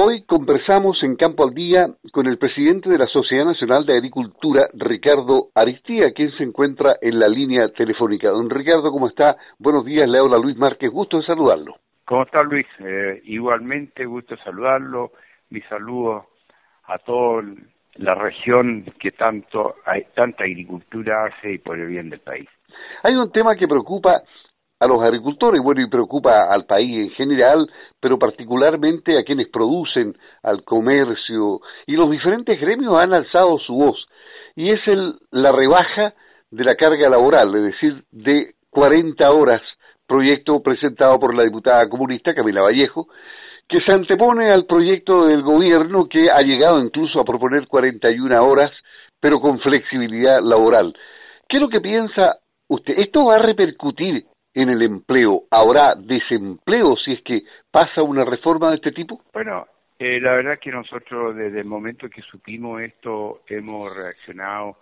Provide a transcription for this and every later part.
Hoy conversamos en Campo al Día con el presidente de la Sociedad Nacional de Agricultura, Ricardo Aristía, quien se encuentra en la línea telefónica. Don Ricardo, ¿cómo está? Buenos días, le habla Luis Márquez, gusto de saludarlo. ¿Cómo está Luis? Eh, igualmente, gusto de saludarlo. Mi saludo a toda la región que tanto hay, tanta agricultura hace y por el bien del país. Hay un tema que preocupa a los agricultores, bueno, y preocupa al país en general, pero particularmente a quienes producen, al comercio, y los diferentes gremios han alzado su voz, y es el, la rebaja de la carga laboral, es decir, de 40 horas, proyecto presentado por la diputada comunista Camila Vallejo, que se antepone al proyecto del gobierno que ha llegado incluso a proponer 41 horas, pero con flexibilidad laboral. ¿Qué es lo que piensa usted? ¿Esto va a repercutir en el empleo. ¿Habrá desempleo si es que pasa una reforma de este tipo? Bueno, eh, la verdad que nosotros desde el momento que supimos esto hemos reaccionado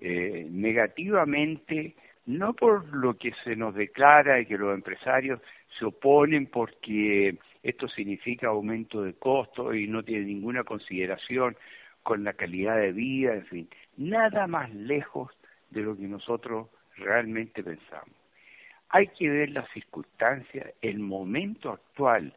eh, negativamente, no por lo que se nos declara y que los empresarios se oponen porque esto significa aumento de costos y no tiene ninguna consideración con la calidad de vida, en fin, nada más lejos de lo que nosotros realmente pensamos hay que ver las circunstancias, el momento actual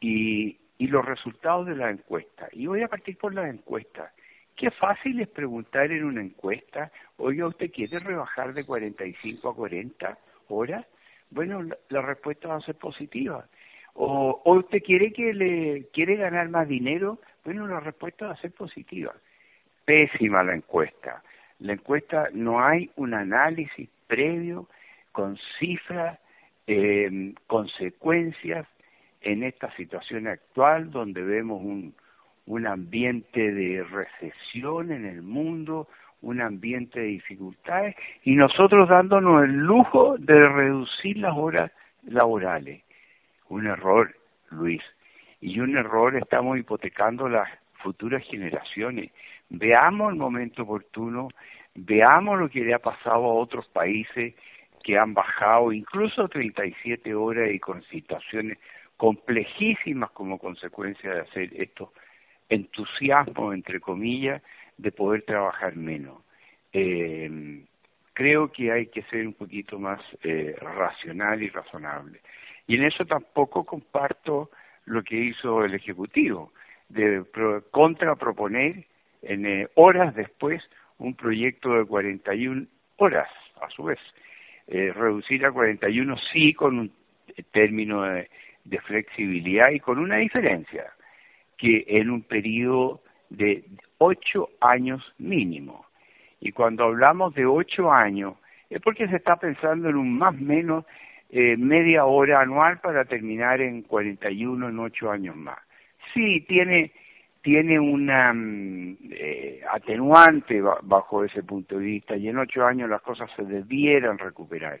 y, y los resultados de la encuesta. Y voy a partir por la encuesta. Qué fácil es preguntar en una encuesta, oiga, ¿usted quiere rebajar de 45 a 40 horas? Bueno, la, respuesta va a ser positiva. O, o, usted quiere que le quiere ganar más dinero, bueno, la respuesta va a ser positiva. Pésima la encuesta. La encuesta no hay un análisis previo con cifras, eh, consecuencias en esta situación actual donde vemos un, un ambiente de recesión en el mundo, un ambiente de dificultades y nosotros dándonos el lujo de reducir las horas laborales. Un error, Luis. Y un error estamos hipotecando las futuras generaciones. Veamos el momento oportuno, veamos lo que le ha pasado a otros países que han bajado incluso 37 horas y con situaciones complejísimas como consecuencia de hacer estos entusiasmos, entre comillas, de poder trabajar menos. Eh, creo que hay que ser un poquito más eh, racional y razonable. Y en eso tampoco comparto lo que hizo el Ejecutivo, de contraproponer en eh, horas después un proyecto de 41 horas, a su vez eh, reducir a 41 sí con un término de, flexibilidad y con una diferencia, que en un periodo de ocho años mínimo. Y cuando hablamos de ocho años, es porque se está pensando en un más o menos eh, media hora anual para terminar en 41 en ocho años más. Sí, tiene tiene una mm, eh, atenuante bajo ese punto de vista y en ocho años las cosas se debieran recuperar.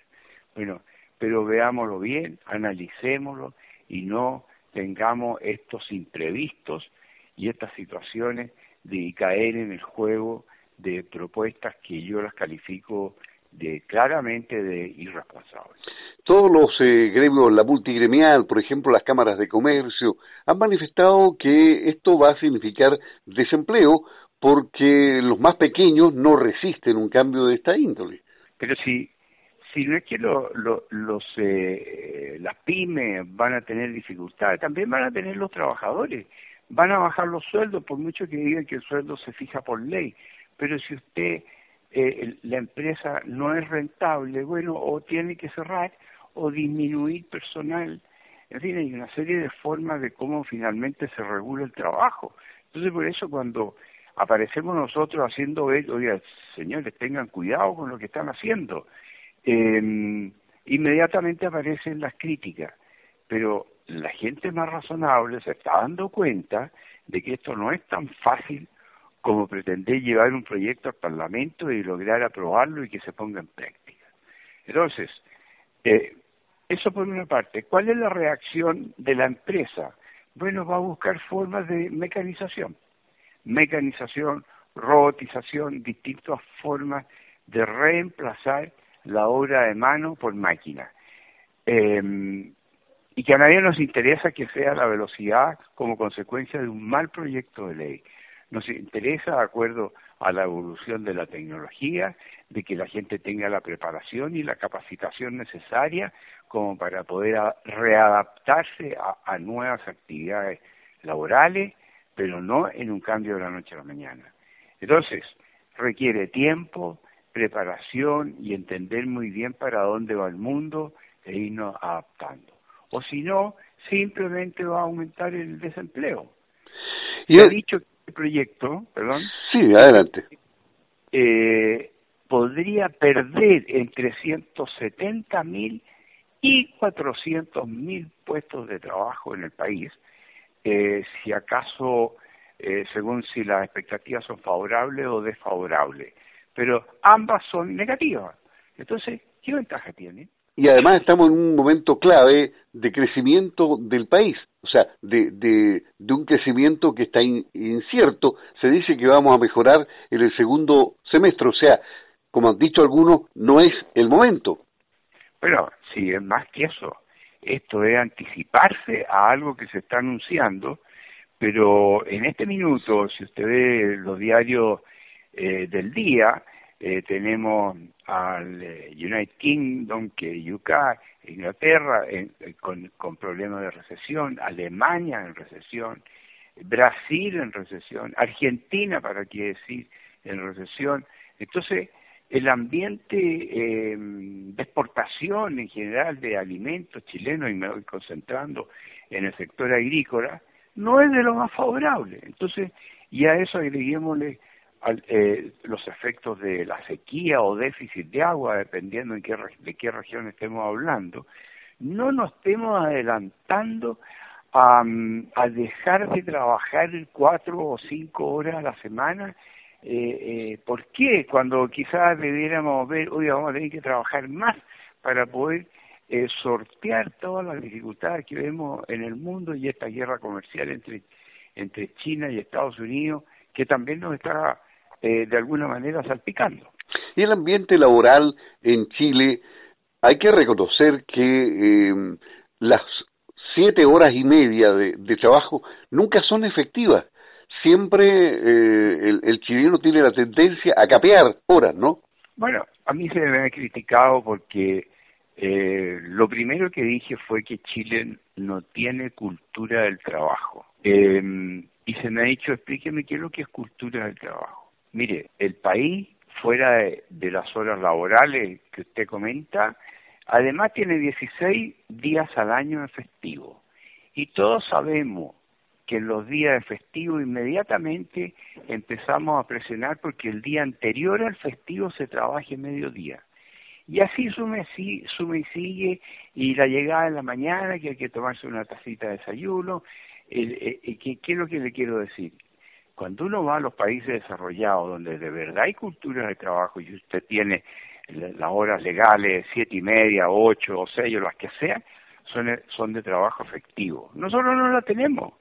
Bueno, pero veámoslo bien, analicémoslo y no tengamos estos imprevistos y estas situaciones de caer en el juego de propuestas que yo las califico de claramente de irresponsables. Todos los eh, gremios, la multigremial, por ejemplo, las cámaras de comercio, han manifestado que esto va a significar desempleo porque los más pequeños no resisten un cambio de esta índole. Pero si, si no es que lo, los, eh, las pymes van a tener dificultades, también van a tener los trabajadores, van a bajar los sueldos, por mucho que digan que el sueldo se fija por ley. Pero si usted eh, la empresa no es rentable, bueno, o tiene que cerrar o disminuir personal. En fin, hay una serie de formas de cómo finalmente se regula el trabajo. Entonces, por eso cuando aparecemos nosotros haciendo esto, oiga, señores, tengan cuidado con lo que están haciendo. Eh, inmediatamente aparecen las críticas, pero la gente más razonable se está dando cuenta de que esto no es tan fácil como pretender llevar un proyecto al Parlamento y lograr aprobarlo y que se ponga en práctica. Entonces, eh, eso por una parte. ¿Cuál es la reacción de la empresa? Bueno, va a buscar formas de mecanización. Mecanización, robotización, distintas formas de reemplazar la obra de mano por máquina. Em, y que a nadie nos interesa que sea la velocidad como consecuencia de un mal proyecto de ley. Nos interesa, de acuerdo a la evolución de la tecnología, de que la gente tenga la preparación y la capacitación necesaria como para poder readaptarse a, nuevas actividades laborales, pero no en un cambio de la noche a la mañana. Entonces, requiere tiempo, preparación y entender muy bien para dónde va el mundo e irnos adaptando. O si no, simplemente va a aumentar el desempleo. Y ha dicho que proyecto, perdón. Sí, adelante. Eh, podría perder entre 170 mil y 400 mil puestos de trabajo en el país, eh, si acaso, eh, según si las expectativas son favorables o desfavorables. Pero ambas son negativas. Entonces, ¿qué ventaja tiene? Y además estamos en un momento clave de crecimiento del país, o sea, de, de, un crecimiento que está incierto. Se dice que vamos a mejorar en el segundo semestre, o sea, como han dicho algunos, no es el momento. Bueno, sí, es más que eso. Esto es anticiparse a algo que se está anunciando, pero en este minuto, si usted ve los diarios eh, del día, eh, tenemos al eh, United Kingdom, que UK, Inglaterra con, con problemas de recesión, Alemania en recesión, Brasil en recesión, Argentina, para qué decir, en recesión. Entonces, el ambiente eh, de exportación en general de alimentos chilenos, y me voy concentrando en el sector agrícola, no es de lo más favorable. Entonces, y a eso agreguémosle eh, los efectos de la sequía o déficit de agua, dependiendo en qué, de qué región estemos hablando, no nos estemos adelantando a, a dejar de trabajar cuatro o cinco horas a la semana eh, eh, ¿Por qué? Cuando quizás debiéramos ver, hoy vamos a tener que trabajar más para poder eh, sortear todas las dificultades que vemos en el mundo y esta guerra comercial entre, entre China y Estados Unidos, que también nos está eh, de alguna manera salpicando. Y el ambiente laboral en Chile, hay que reconocer que eh, las siete horas y media de, de trabajo nunca son efectivas siempre eh, el, el, chileno tiene la tendencia a capear horas, ¿no? Bueno, a mí se me ha criticado porque eh, lo primero que dije fue que Chile no tiene cultura del trabajo. Eh, y se me ha dicho, explíqueme qué es lo que es cultura del trabajo. Mire, el país, fuera de, de las horas laborales que usted comenta, además tiene 16 días al año efectivo. Y todos sabemos que en los días de festivo inmediatamente empezamos a presionar porque el día anterior al festivo se trabaje mediodía. Y así sume, sume y sigue, y la llegada en la mañana, que hay que tomarse una tacita de desayuno. Eh, eh, ¿qué, ¿Qué es lo que le quiero decir? Cuando uno va a los países desarrollados, donde de verdad hay cultura de trabajo y usted tiene las horas legales, siete y media, ocho o seis o las que sean, son, son de trabajo efectivo. Nosotros no la tenemos.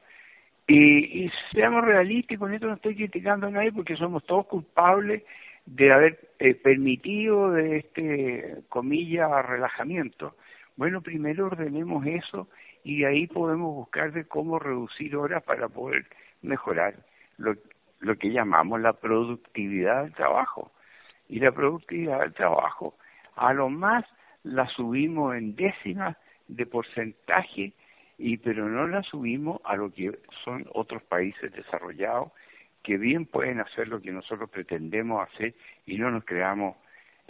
Y, y seamos realistas, con esto no estoy criticando a nadie porque somos todos culpables de haber eh, permitido de este, comilla, relajamiento. Bueno, primero ordenemos eso y ahí podemos buscar de cómo reducir horas para poder mejorar lo, que llamamos la productividad del trabajo. Y la productividad del trabajo, a lo más la subimos en décimas de porcentaje y pero no la subimos a lo que son otros países desarrollados que bien pueden hacer lo que nosotros pretendemos hacer y no nos creamos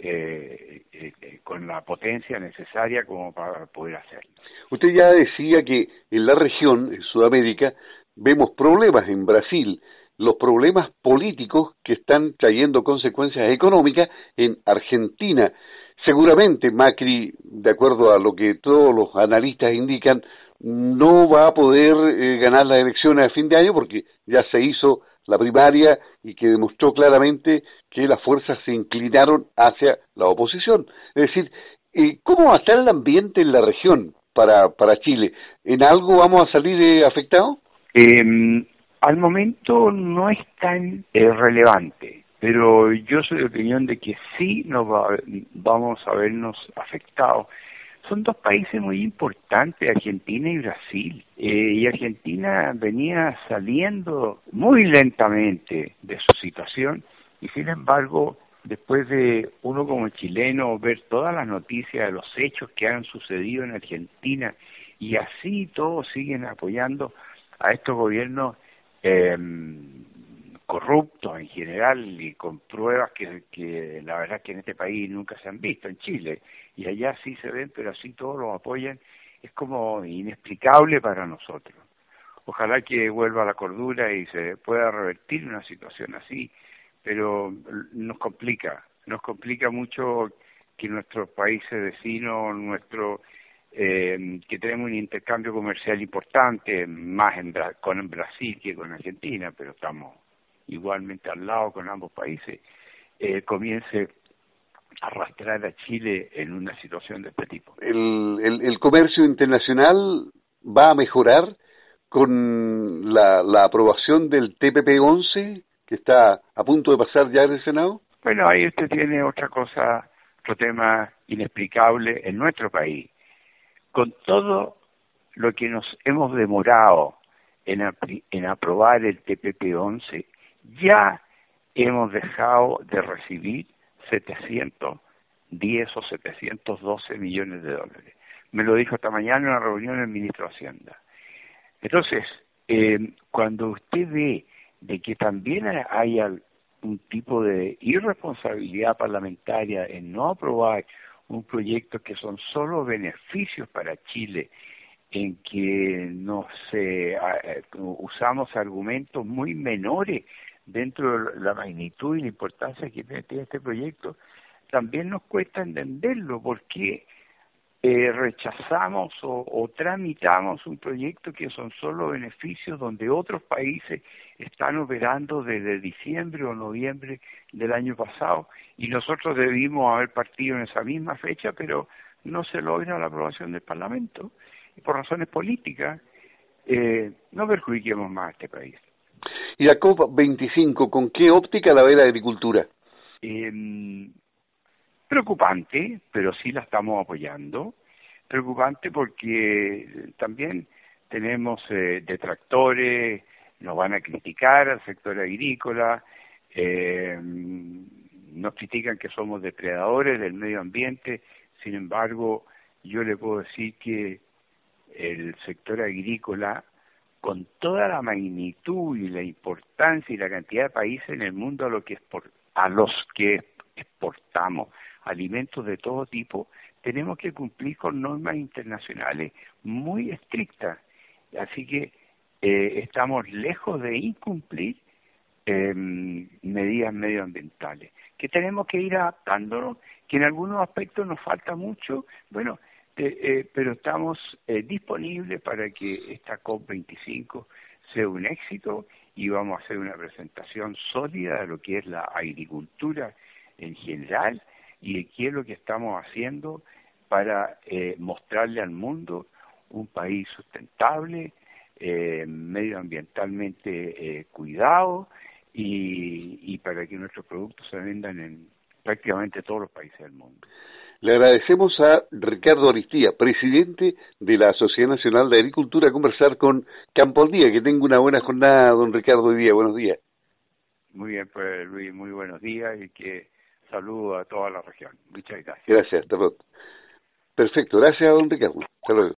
eh, eh, eh, con la potencia necesaria como para poder hacerlo. Usted ya decía que en la región, en Sudamérica, vemos problemas en Brasil, los problemas políticos que están trayendo consecuencias económicas en Argentina. Seguramente Macri, de acuerdo a lo que todos los analistas indican, no va a poder eh, ganar las elecciones a fin de año porque ya se hizo la primaria y que demostró claramente que las fuerzas se inclinaron hacia la oposición. Es decir, eh, ¿cómo va a estar el ambiente en la región para, para Chile? ¿En algo vamos a salir eh, afectados? Eh, al momento no es tan eh, relevante, pero yo soy de opinión de que sí nos va, vamos a vernos afectados son dos países muy importantes, Argentina y Brasil. Eh, y Argentina venía saliendo muy lentamente de su situación y sin embargo, después de uno como chileno ver todas las noticias de los hechos que han sucedido en Argentina y así todos siguen apoyando a estos gobiernos eh, corruptos en general y con pruebas que, la verdad que en este país nunca se han visto, en Chile, y allá sí se ven, pero así todos los apoyan, es como inexplicable para nosotros. Ojalá que vuelva la cordura y se pueda revertir una situación así, pero nos complica, nos complica mucho que nuestros países vecinos, nuestro eh, que tenemos un intercambio comercial importante, más en, con Brasil que con Argentina, pero estamos igualmente al lado con ambos países, eh, comience a arrastrar a Chile en una situación de este tipo. El, el, el comercio internacional va a mejorar con la, la aprobación del TPP-11 que está a punto de pasar ya en el Senado? Bueno, ahí usted tiene otra cosa, otro tema inexplicable en nuestro país. Con todo lo que nos hemos demorado en, en aprobar el TPP-11, ya hemos dejado de recibir 710 o 712 millones de dólares. Me lo dijo esta mañana en una reunión el ministro de Hacienda. Entonces, eh, cuando usted ve de que también haya un tipo de irresponsabilidad parlamentaria en no aprobar un proyecto que son solo beneficios para Chile, en que no se eh, usamos argumentos muy menores dentro de la magnitud y la importancia que tiene este proyecto, también nos cuesta entenderlo, porque eh, rechazamos o, tramitamos un proyecto que son solo beneficios donde otros países están operando desde diciembre o noviembre del año pasado y nosotros debimos haber partido en esa misma fecha, pero no se logra la aprobación del Parlamento y por razones políticas eh, no perjudiquemos más a este país. ¿Y la COP25 con qué óptica la ve la agricultura? Eh, preocupante, pero sí la estamos apoyando. Preocupante porque también tenemos eh, detractores, nos van a criticar al sector agrícola, eh, nos critican que somos depredadores del medio ambiente, sin embargo, yo le puedo decir que el sector agrícola, con toda la magnitud y la importancia y la cantidad de países en el mundo a, lo que a los que exportamos alimentos de todo tipo, tenemos que cumplir con normas internacionales muy estrictas. Así que eh, estamos lejos de incumplir eh, medidas medioambientales, que tenemos que ir adaptándonos, que en algunos aspectos nos falta mucho, bueno, eh, eh pero estamos eh, disponibles para que esta COP25 sea un éxito y vamos a hacer una presentación sólida de lo que es la agricultura en general y de qué es lo que estamos haciendo para mostrarle al mundo un país sustentable, eh, medioambientalmente eh, cuidado y, y para que nuestros productos se vendan en prácticamente todos los países del mundo. Le agradecemos a Ricardo Aristía, presidente de la Sociedad Nacional de Agricultura, a conversar con Campo al Día. Que tenga una buena jornada, don Ricardo, hoy día. Buenos días. Muy bien, pues Luis, muy buenos días y que saludo a toda la región. Muchas gracias. Gracias, hasta Perfecto, gracias, don Ricardo. Hasta luego.